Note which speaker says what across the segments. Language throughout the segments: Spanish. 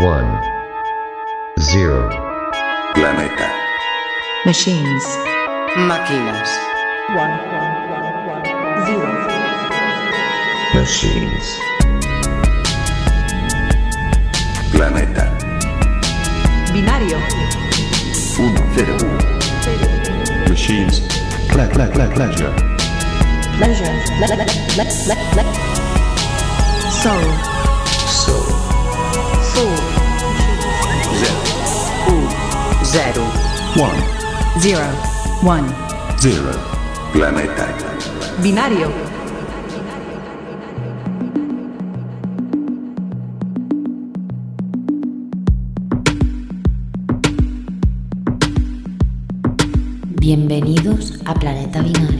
Speaker 1: One. Zero.
Speaker 2: Planeta.
Speaker 3: Machines.
Speaker 4: Máquinas.
Speaker 3: One. Zero.
Speaker 1: Machines.
Speaker 2: Planeta.
Speaker 3: Binario.
Speaker 2: 1, 0. Machines. Ple, ple, ple, pleasure.
Speaker 3: Pleasure. Le- le- le- le- le- Soul.
Speaker 1: Soul.
Speaker 3: Soul.
Speaker 4: Zero.
Speaker 2: 1,
Speaker 3: Zero. One.
Speaker 2: 0. Planeta.
Speaker 3: Binario.
Speaker 5: Bienvenidos a Planeta Binario.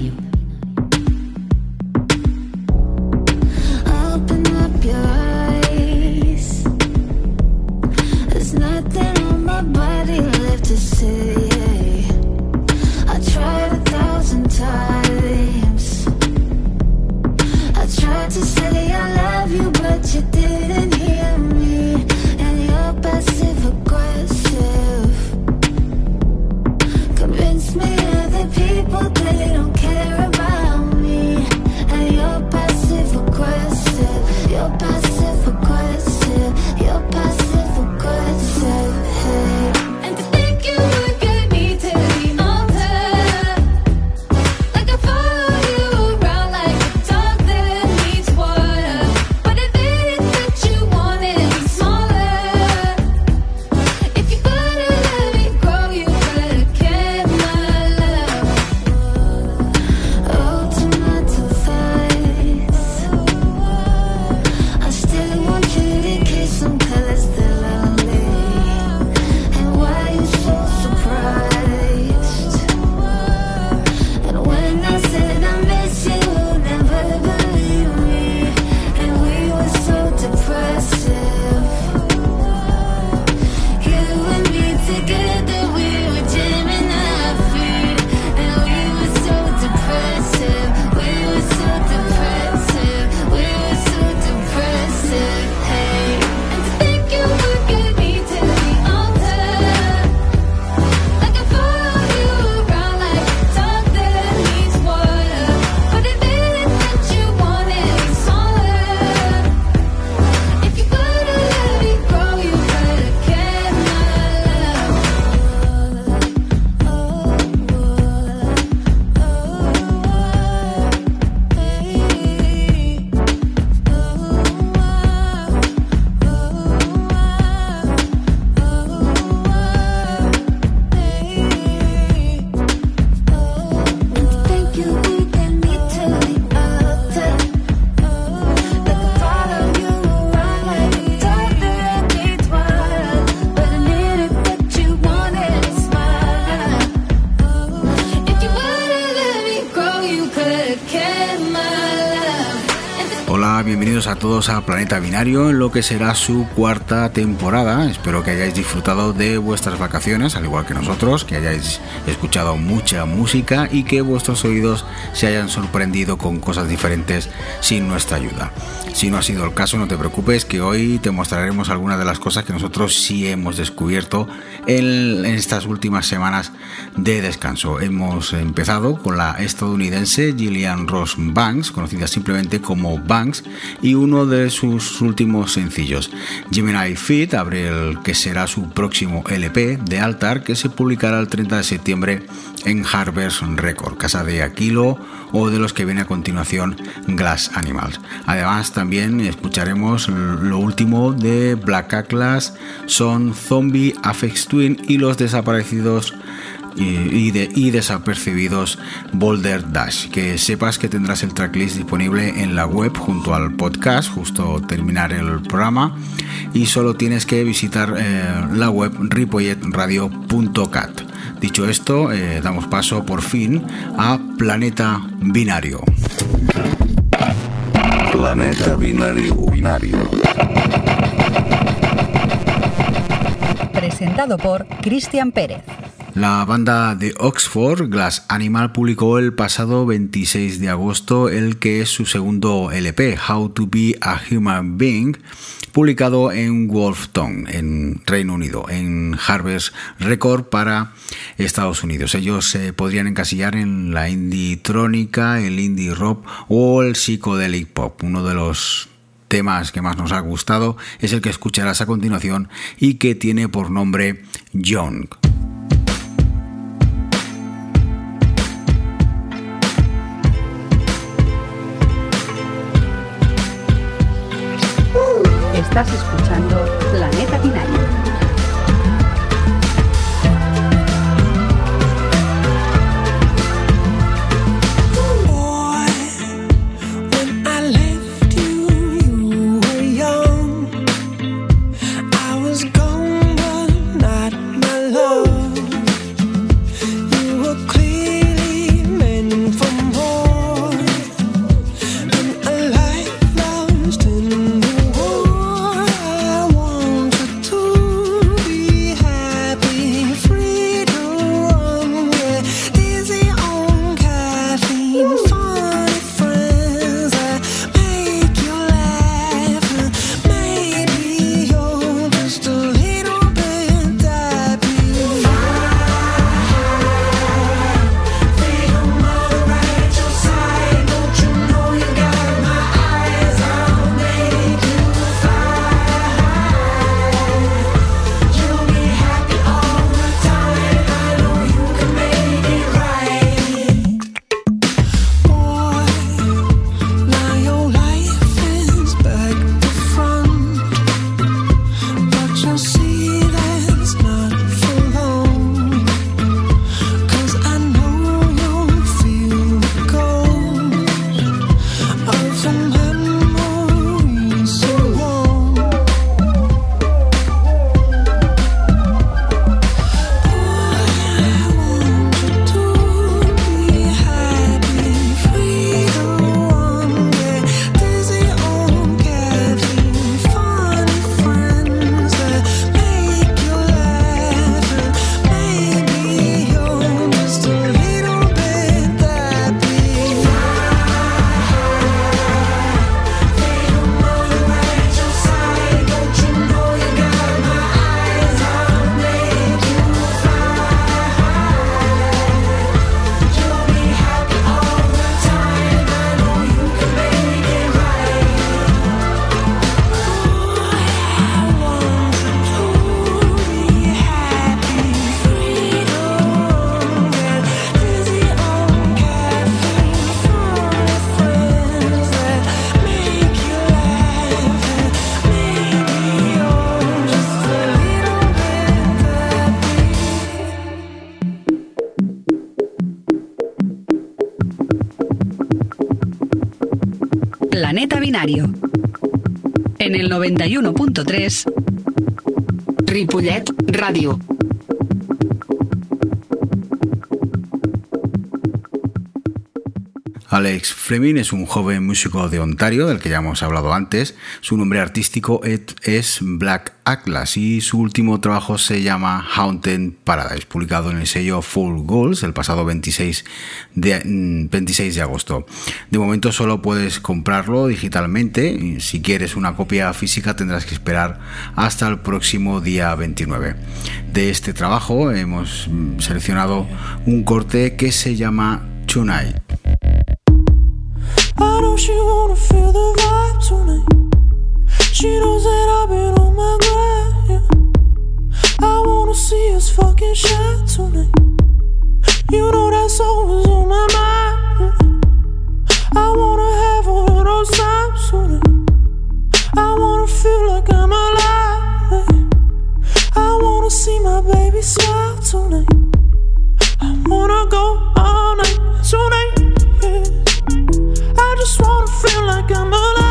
Speaker 6: Bienvenidos a todos a Planeta Binario en lo que será su cuarta temporada. Espero que hayáis disfrutado de vuestras vacaciones, al igual que nosotros, que hayáis escuchado mucha música y que vuestros oídos se hayan sorprendido con cosas diferentes sin nuestra ayuda. Si no ha sido el caso, no te preocupes, que hoy te mostraremos algunas de las cosas que nosotros sí hemos descubierto en estas últimas semanas de descanso. Hemos empezado con la estadounidense Gillian Ross Banks, conocida simplemente como Banks, y uno de sus últimos sencillos, Gemini Fit, abre el que será su próximo LP de Altar, que se publicará el 30 de septiembre en Harvest Record, casa de Aquilo o de los que viene a continuación Glass Animals. Además también escucharemos lo último de Black Atlas, Son Zombie, Afex Twin y los desaparecidos y, y de- y desapercibidos Boulder Dash. Que sepas que tendrás el tracklist disponible en la web junto al podcast, justo terminar el programa. Y solo tienes que visitar eh, la web ripolletradio.cat. Dicho esto, eh, damos paso por fin a Planeta Binario.
Speaker 2: Planeta binario. Binario.
Speaker 7: Presentado por Cristian Pérez.
Speaker 6: La banda de Oxford, Glass Animal, publicó el pasado 26 de agosto el que es su segundo LP, How to Be a Human Being, publicado en Wolfton, en Reino Unido, en Harvest Record para Estados Unidos. Ellos se podrían encasillar en la indie trónica, el indie rock o el psychedelic pop, uno de los temas que más nos ha gustado es el que escucharás a continuación y que tiene por nombre Young.
Speaker 3: Estás escuchando En el 91.3
Speaker 4: Ripollet Ràdio.
Speaker 6: Alex Fleming es un joven músico de Ontario del que ya hemos hablado antes. Su nombre artístico es Black Atlas y su último trabajo se llama Haunted Paradise, publicado en el sello Full Goals el pasado 26 de, mm, 26 de agosto. De momento solo puedes comprarlo digitalmente. Si quieres una copia física tendrás que esperar hasta el próximo día 29. De este trabajo hemos mm, seleccionado un corte que se llama Tonight.
Speaker 8: Tonight? She knows that I've been on my grind. yeah. I wanna see us fucking shine tonight. You know that's always on my mind. yeah. I wanna have one of those times tonight. I wanna feel like I'm alive. yeah. I wanna see my baby smile tonight. I wanna go all night tonight. I just wanna feel like I'm alive.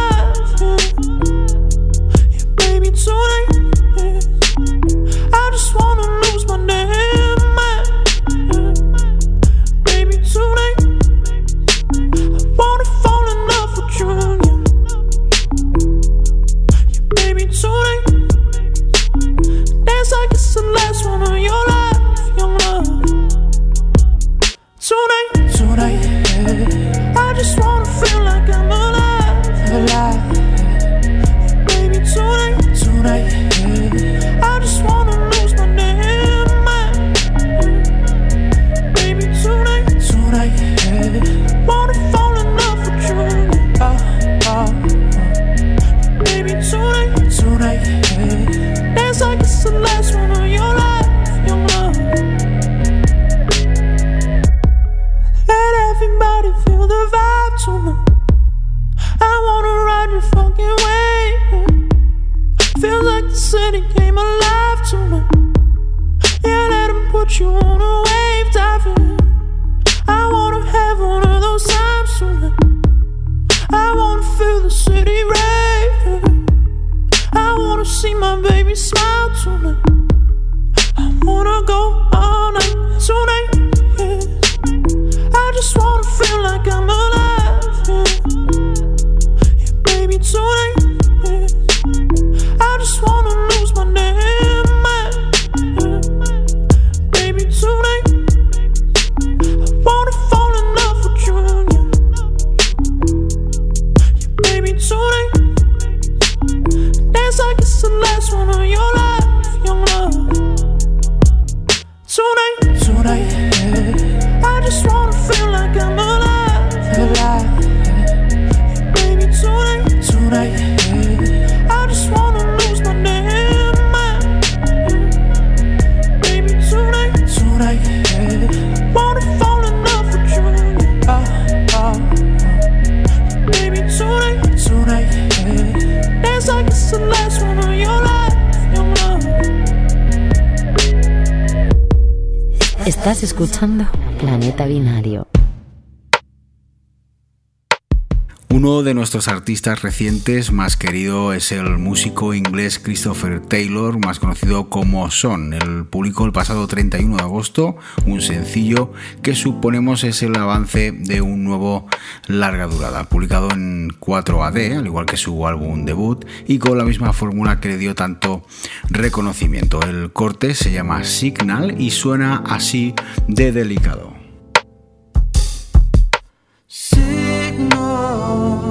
Speaker 9: Estás escuchando Planeta Binario.
Speaker 6: Uno de nuestros artistas recientes más querido es el músico inglés Christopher Taylor, más conocido como Son. Él publicó el pasado 31 de agosto un sencillo que suponemos es el avance de un nuevo larga durada, publicado en 4AD, al igual que su álbum debut, y con la misma fórmula que le dio tanto reconocimiento. El corte se llama Signal y suena así de delicado.
Speaker 10: Oh.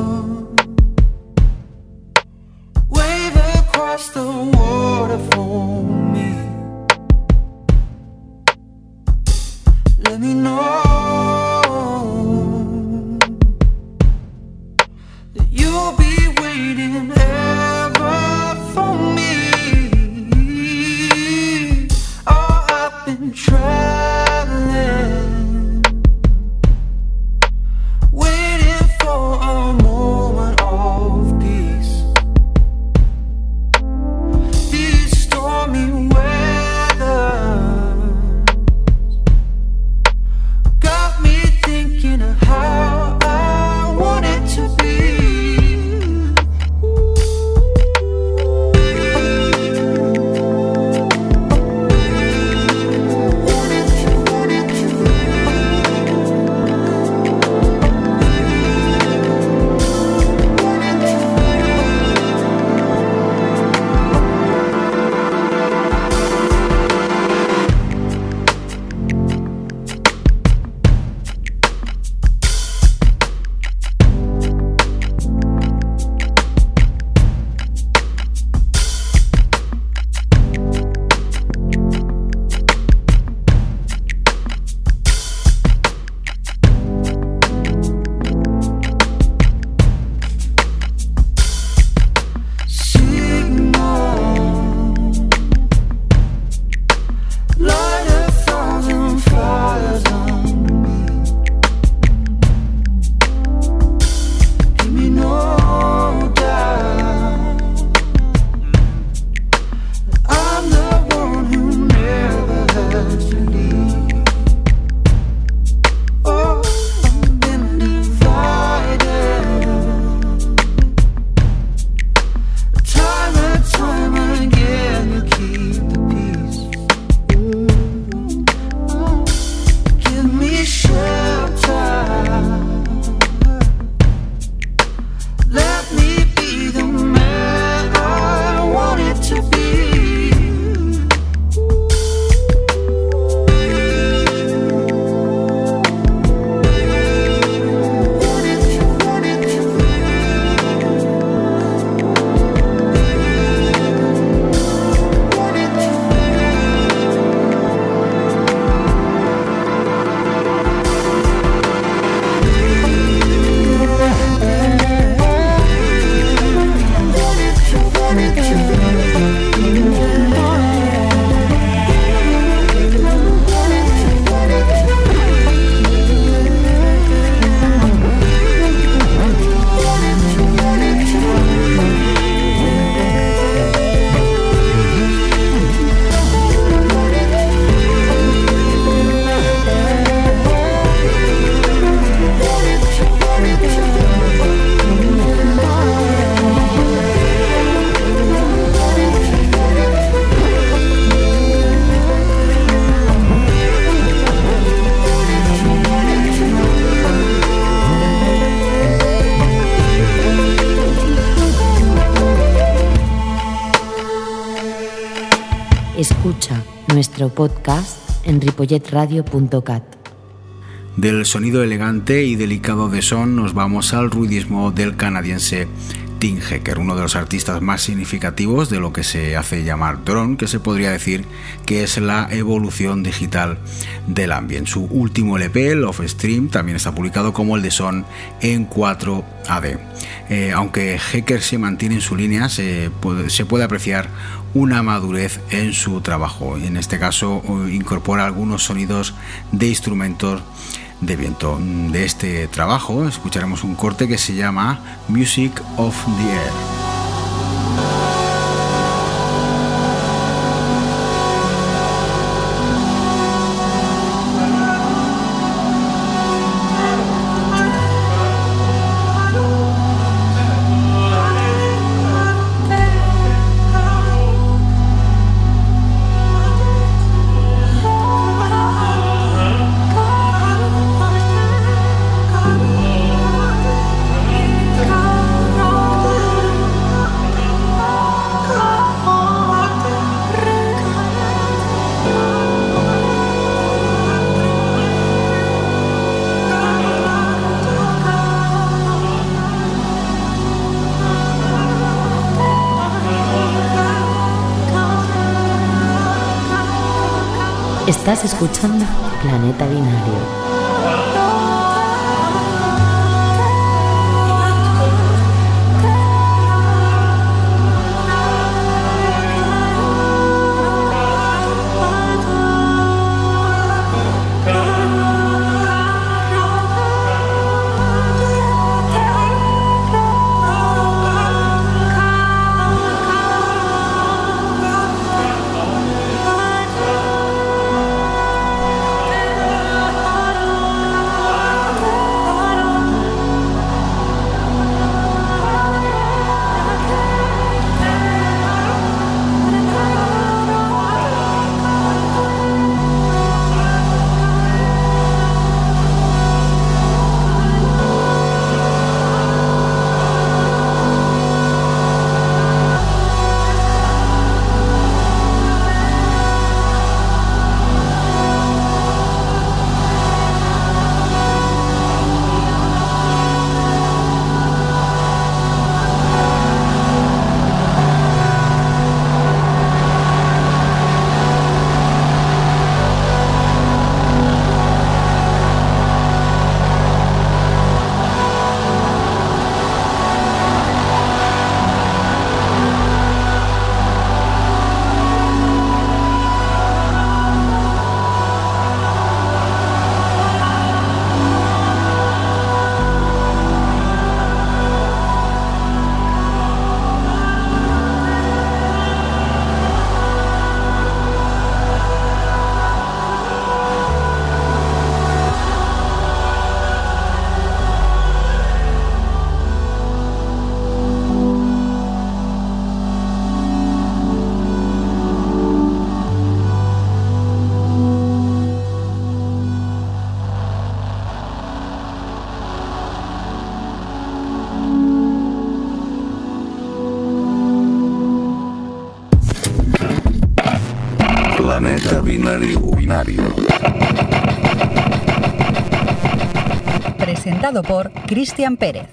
Speaker 5: Podcast en ripolletradio.cat.
Speaker 6: Del sonido elegante y delicado de Son nos vamos al ruidismo del canadiense Tim Hecker, uno de los artistas más significativos de lo que se hace llamar drone, que se podría decir que es la evolución digital del ambient. Su último LP, Love Stream, también está publicado como el de Son en 4AD. Eh, aunque Hecker se mantiene en su línea, se puede, se puede apreciar una madurez en su trabajo. En este caso incorpora algunos sonidos de instrumentos de viento. De este trabajo escucharemos un corte que se llama Music of the Air.
Speaker 5: Estás escuchando Planeta Binario.
Speaker 2: Binario. Binario.
Speaker 7: Presentado por Cristian Pérez.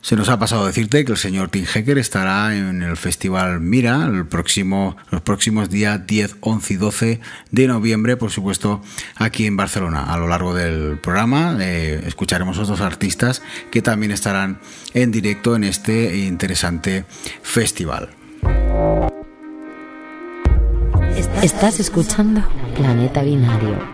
Speaker 6: Se nos ha pasado decirte que el señor Tim Hecker estará en el Festival Mira el próximo, los próximos días 10, 11 y 12 de noviembre, por supuesto, aquí en Barcelona. A lo largo del programa eh, escucharemos otros artistas que también estarán en directo en este interesante festival.
Speaker 5: Estás escuchando Planeta Binario.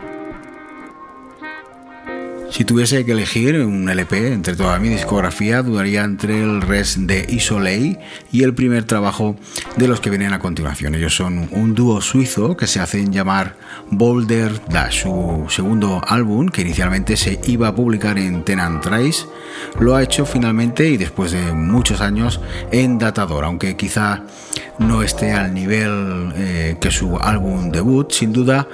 Speaker 6: Si tuviese que elegir un LP entre toda mi discografía, dudaría entre el Res de Isoley y el primer trabajo de los que vienen a continuación. Ellos son un dúo suizo que se hacen llamar Boulder Dash. Su segundo álbum, que inicialmente se iba a publicar en Tenant Trace, lo ha hecho finalmente y después de muchos años en Datador, aunque quizá no esté al nivel eh, que su álbum debut, sin duda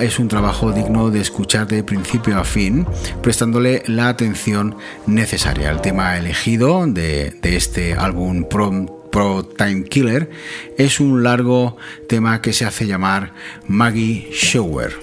Speaker 6: es un trabajo digno de escuchar de principio a fin, prestándole la atención necesaria. El tema elegido de, este álbum Pro Time Killer, es un largo tema que se hace llamar Maggie Shower.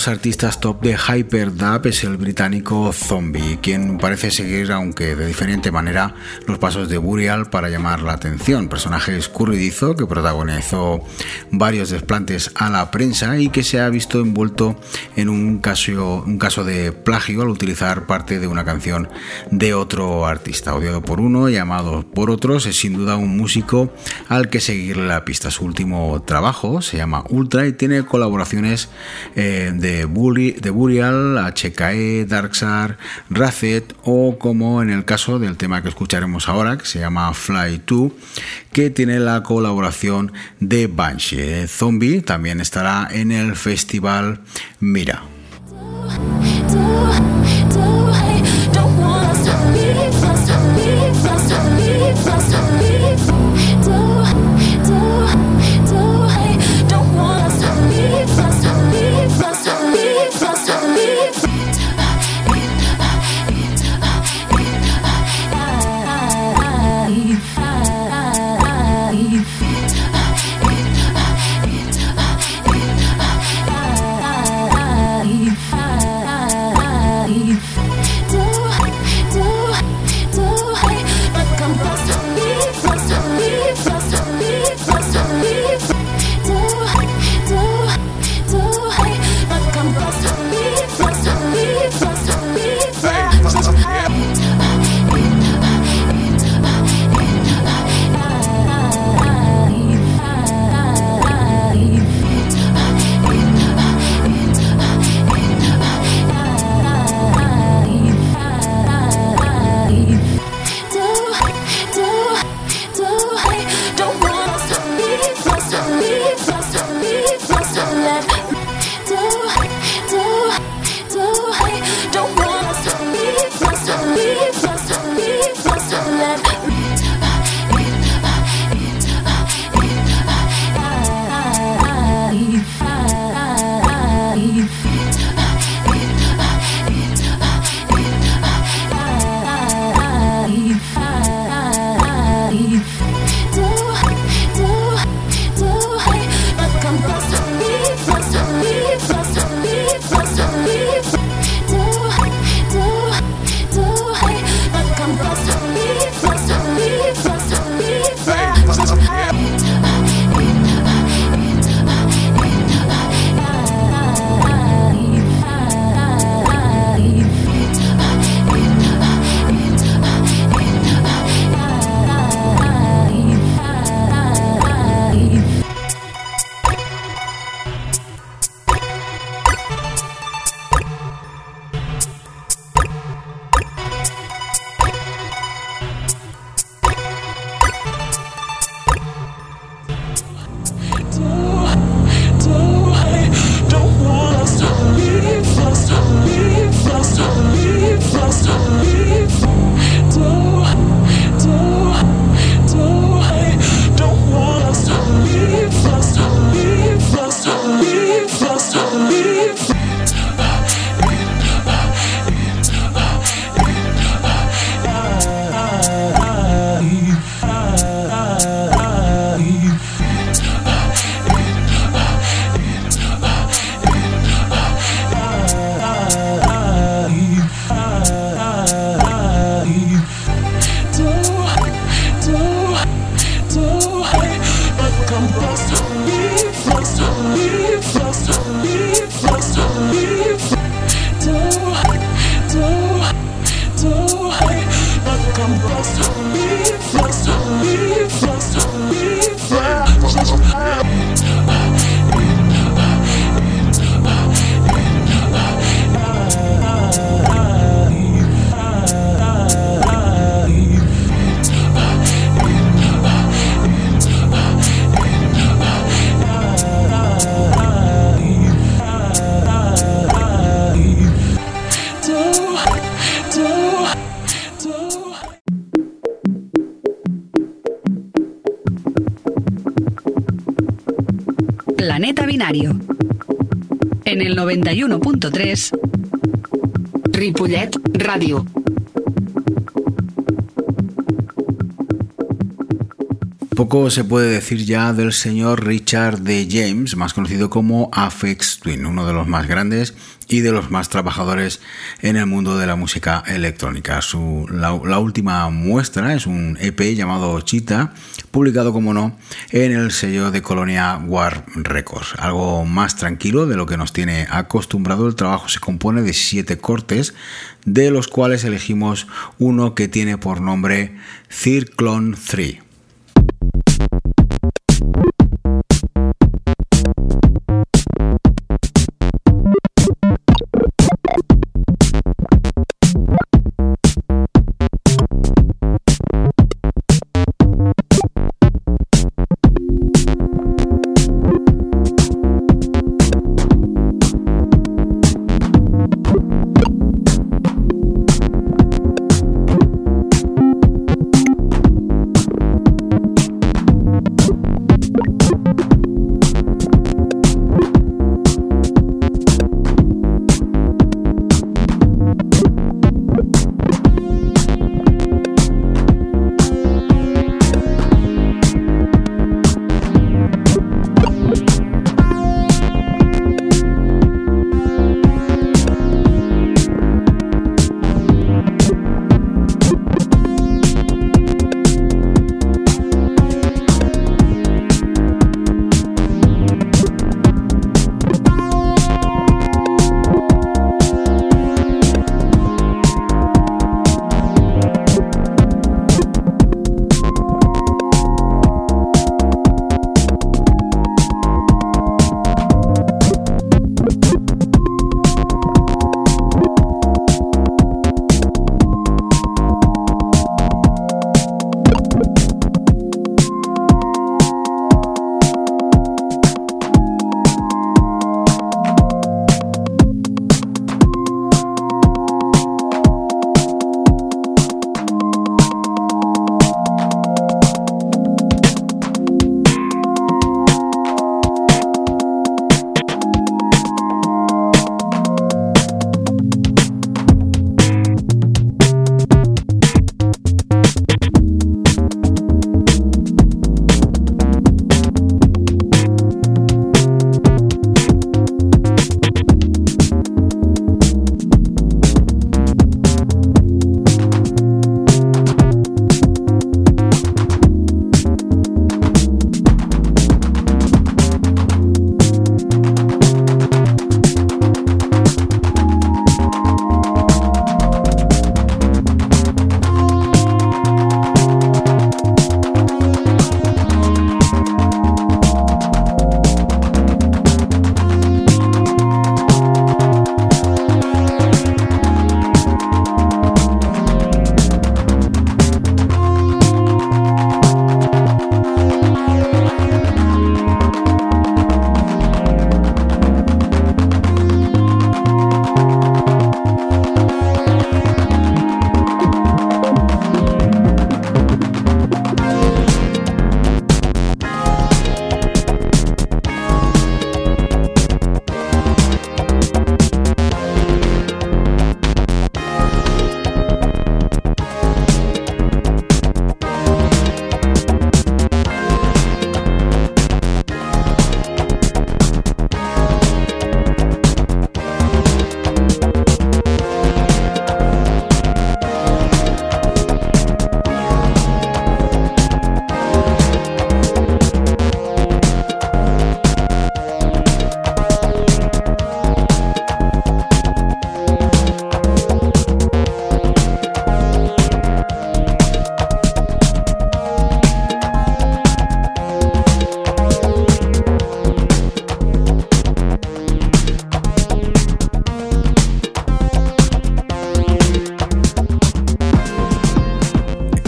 Speaker 6: Los artistas top de Hyperdub es el británico Zombie, quien parece seguir, aunque de diferente manera, los pasos de Burial para llamar la atención. Personaje escurridizo que protagonizó varios desplantes a la prensa y que se ha visto envuelto en un caso, un caso de plagio al utilizar parte de una canción de otro artista. Odiado por uno y amado por otros, es sin duda un músico al que seguirle la pista. Su último trabajo se llama Ultra y tiene colaboraciones eh, de, Buri, de Burial, HKE, Darksar, Racet o como en el caso del tema que escucharemos ahora que se llama Fly 2 que tiene la colaboración de Banshee. Zombie también estará en el festival Mira.
Speaker 3: En el 91.3
Speaker 4: Ripollet Ràdio.
Speaker 6: Poco se puede decir ya del señor Richard D. James, más conocido como Afex Twin, uno de los más grandes y de los más trabajadores en el mundo de la música electrónica. Su, la, la última muestra es un EP llamado Chita, publicado como no en el sello de Colonia War Records. Algo más tranquilo de lo que nos tiene acostumbrado. El trabajo se compone de siete cortes, de los cuales elegimos uno que tiene por nombre Circlone 3.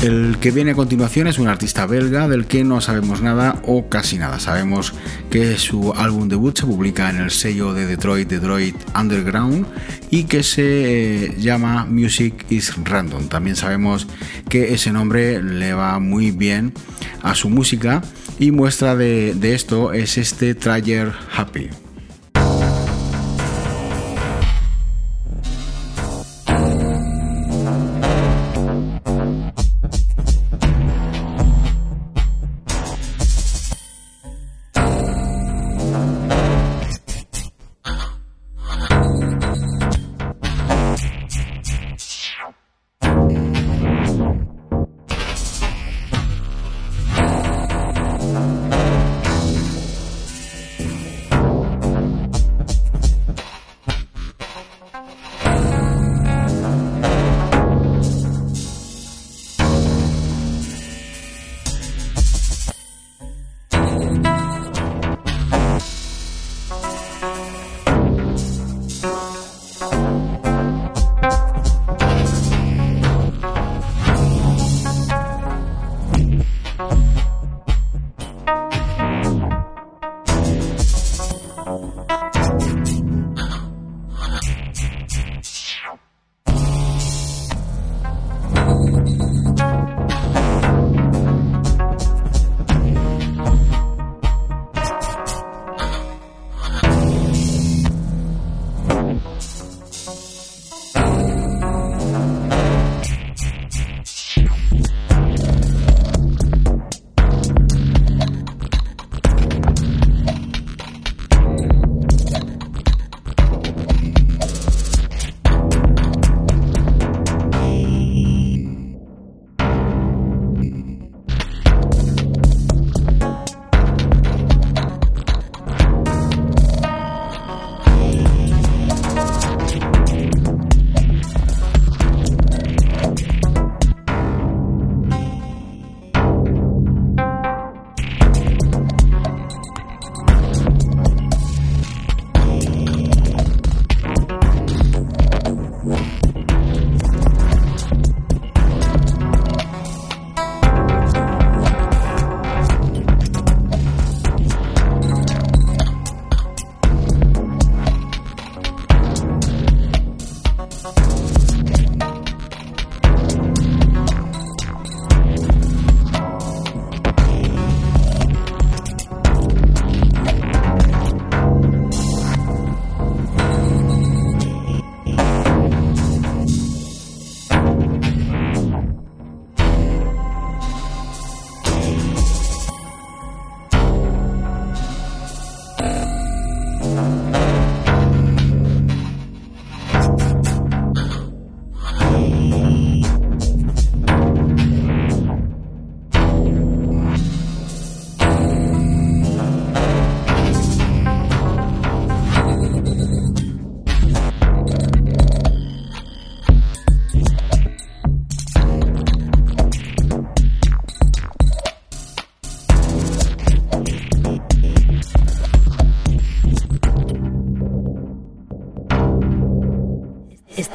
Speaker 6: El que viene a continuación es un artista belga del que no sabemos nada o casi nada. Sabemos que su álbum debut se publica en el sello de Detroit, Detroit Underground, y que se eh, llama Music is Random. También sabemos que ese nombre le va muy bien a su música Y muestra de, esto es este Trayer Happy.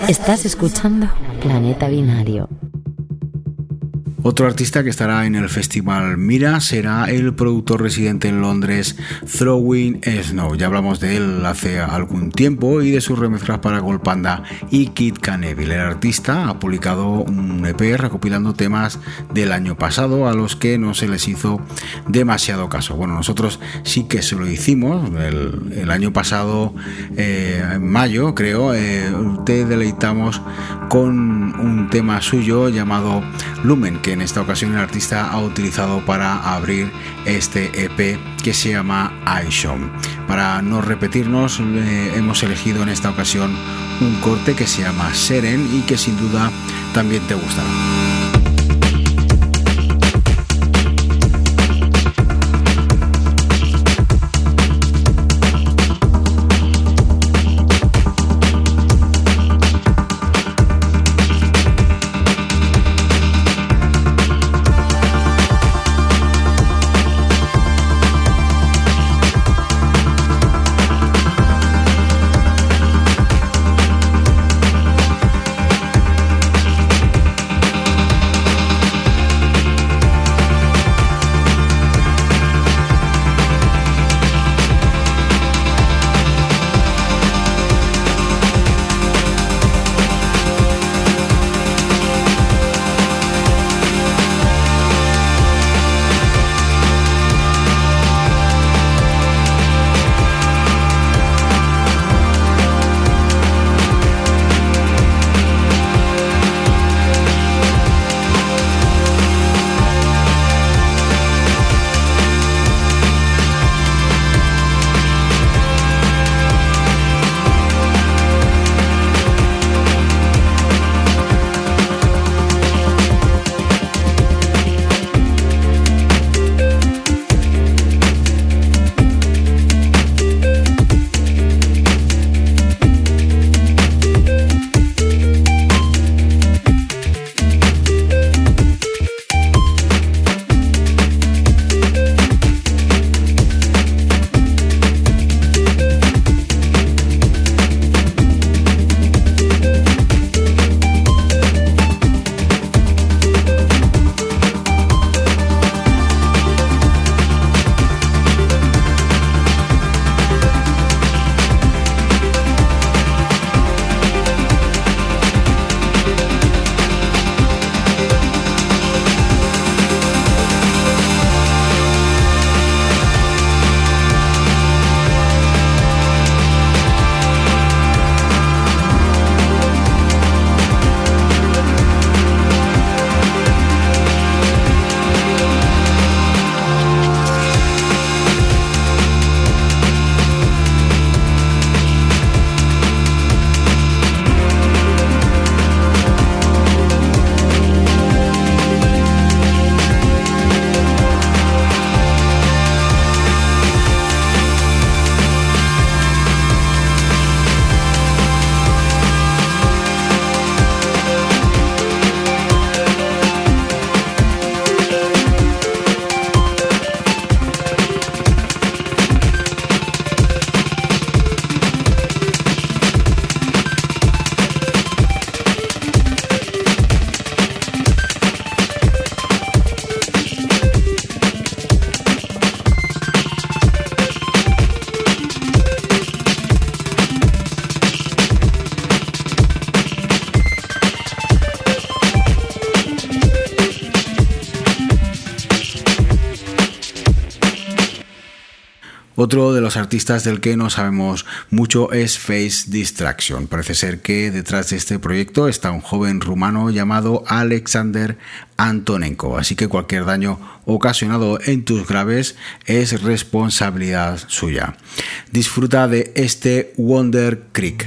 Speaker 5: Estás escuchando Planeta Binario.
Speaker 6: Otro artista que estará en el festival Mira será el productor residente en Londres Throwing Snow. Ya hablamos de él hace algún tiempo y de sus remezclas para Gold Panda y Kid Caneville. El artista ha publicado un EP recopilando temas del año pasado a los que no se les hizo demasiado caso. Bueno, nosotros sí que se lo hicimos. El, el año pasado, eh, en mayo creo, eh, te deleitamos con un tema suyo llamado Lumen, que en esta ocasión el artista ha utilizado para abrir este EP que se llama iShone. Para no repetirnos, eh, hemos elegido en esta ocasión un corte que se llama Seren y que sin duda también te gustará. Los artistas del que no sabemos mucho es Face Distraction. Parece ser que detrás de este proyecto está un joven rumano llamado Alexander Antonenko, así que cualquier daño ocasionado en tus graves es responsabilidad suya. Disfruta de este Wonder Creek.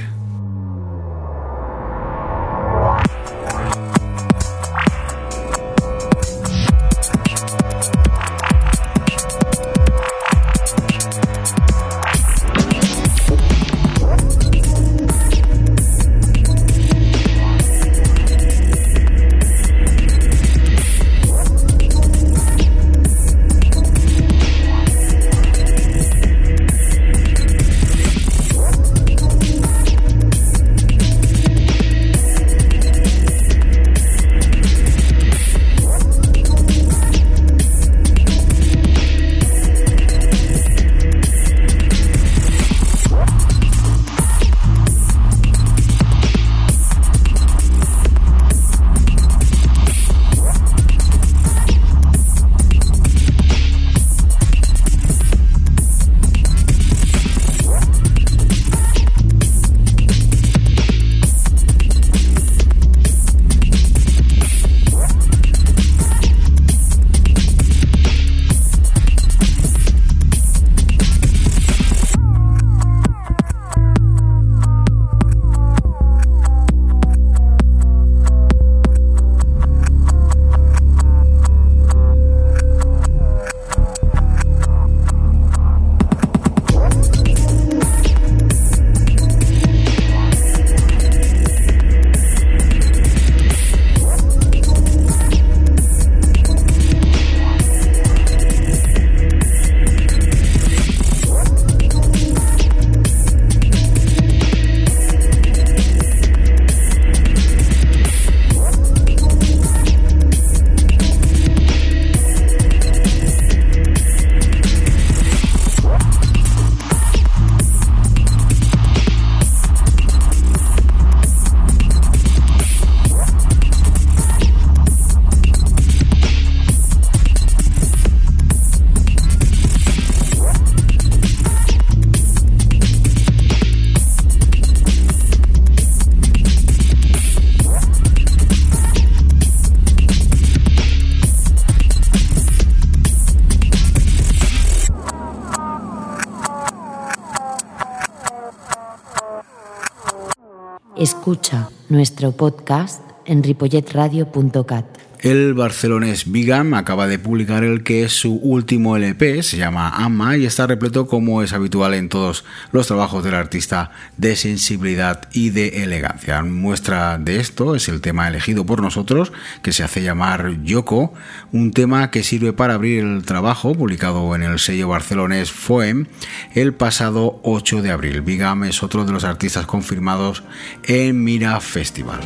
Speaker 5: Escucha nuestro podcast en ripolletradio.cat.
Speaker 6: El barcelonés Bigam acaba de publicar el que es su último LP, se llama Amma y está repleto como es habitual en todos los trabajos del artista de sensibilidad y de elegancia. Muestra de esto es el tema elegido por nosotros que se hace llamar Yoko, un tema que sirve para abrir el trabajo publicado en el sello barcelonés Foem el pasado 8 de abril. Bigam es otro de los artistas confirmados en Mira Festival.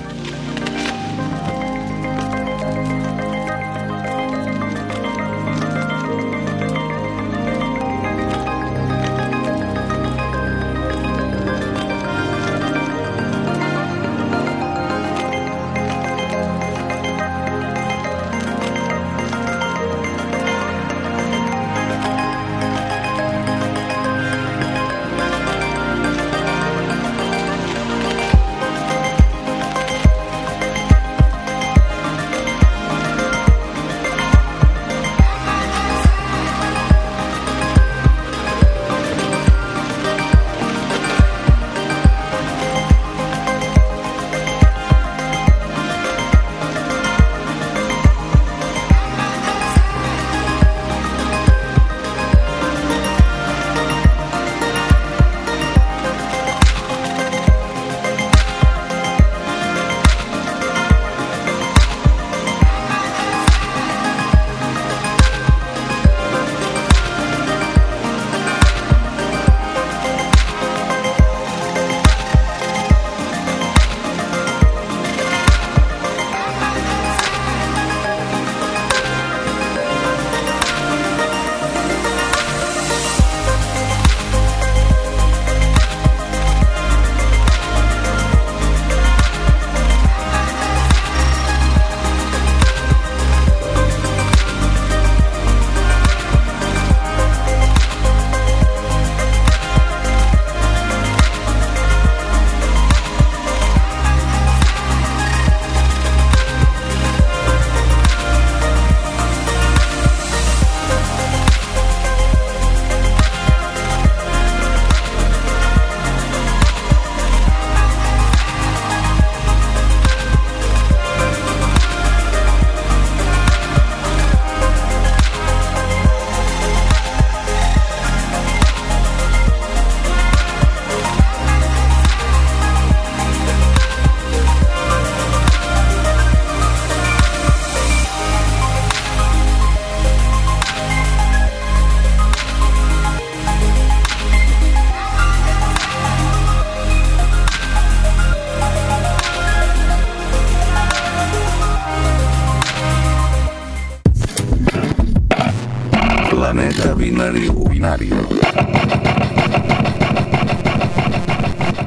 Speaker 2: Binario. Binario.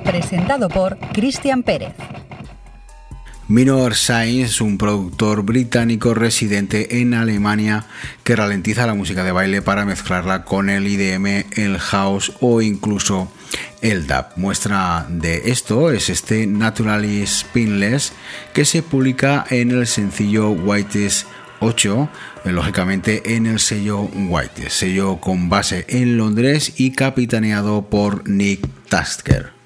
Speaker 7: Presentado por Cristian Pérez.
Speaker 6: Minor Science es un productor británico residente en Alemania que ralentiza la música de baile para mezclarla con el IDM, el house o incluso el dub. Muestra de esto es este Naturally Spinless que se publica en el sencillo Whitest 8, eh, lógicamente en el sello White, sello con base en Londres y capitaneado por Nick Tasker.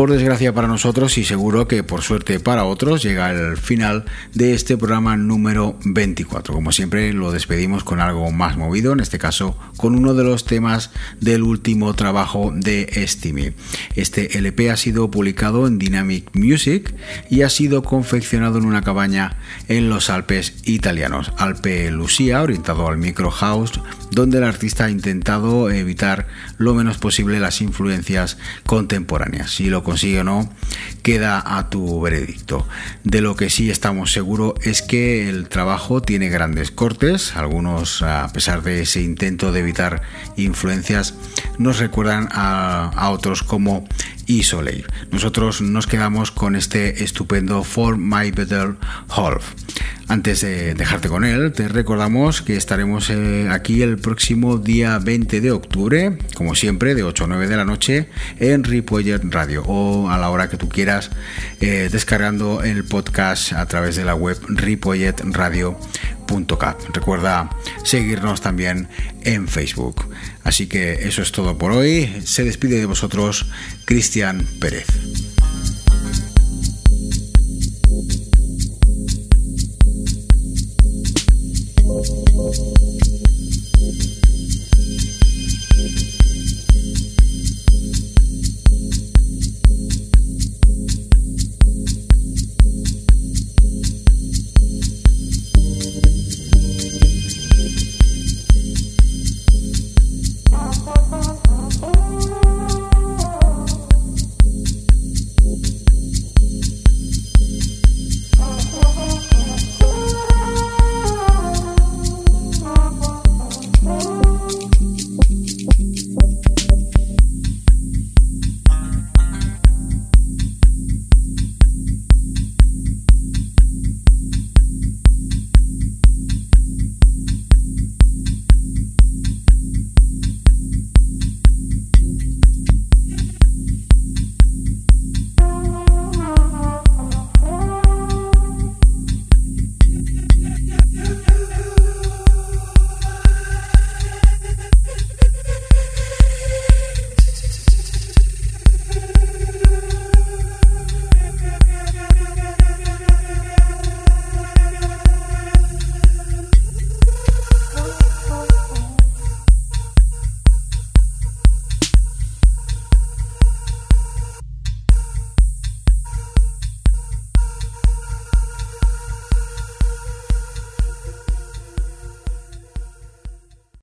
Speaker 6: Por desgracia para nosotros y seguro que por suerte para otros llega el final de este programa número 24. Como siempre lo despedimos con algo más movido, en este caso con uno de los temas del último trabajo de Estimi. Este LP ha sido publicado en Dynamic Music y ha sido confeccionado en una cabaña en los Alpes italianos, Alpe Lucia, orientado al micro house, donde el artista ha intentado evitar lo menos posible las influencias contemporáneas. Si lo consigue o no, queda a tu veredicto. De lo que sí estamos seguros es que el trabajo tiene grandes cortes, algunos a pesar de ese intento de evitar influencias, nos recuerdan a, a otros como y Soleil. Nosotros nos quedamos con este estupendo For My Better Half. Antes de dejarte con él, te recordamos que estaremos eh, aquí el próximo día 20 de octubre, como siempre, de 8 a 9 de la noche, en Ripollet Radio o a la hora que tú quieras, eh, descargando el podcast a través de la web ripolletradio.cat. Recuerda seguirnos también en Facebook. Así que eso es todo por hoy. Se despide de vosotros Cristian Pérez.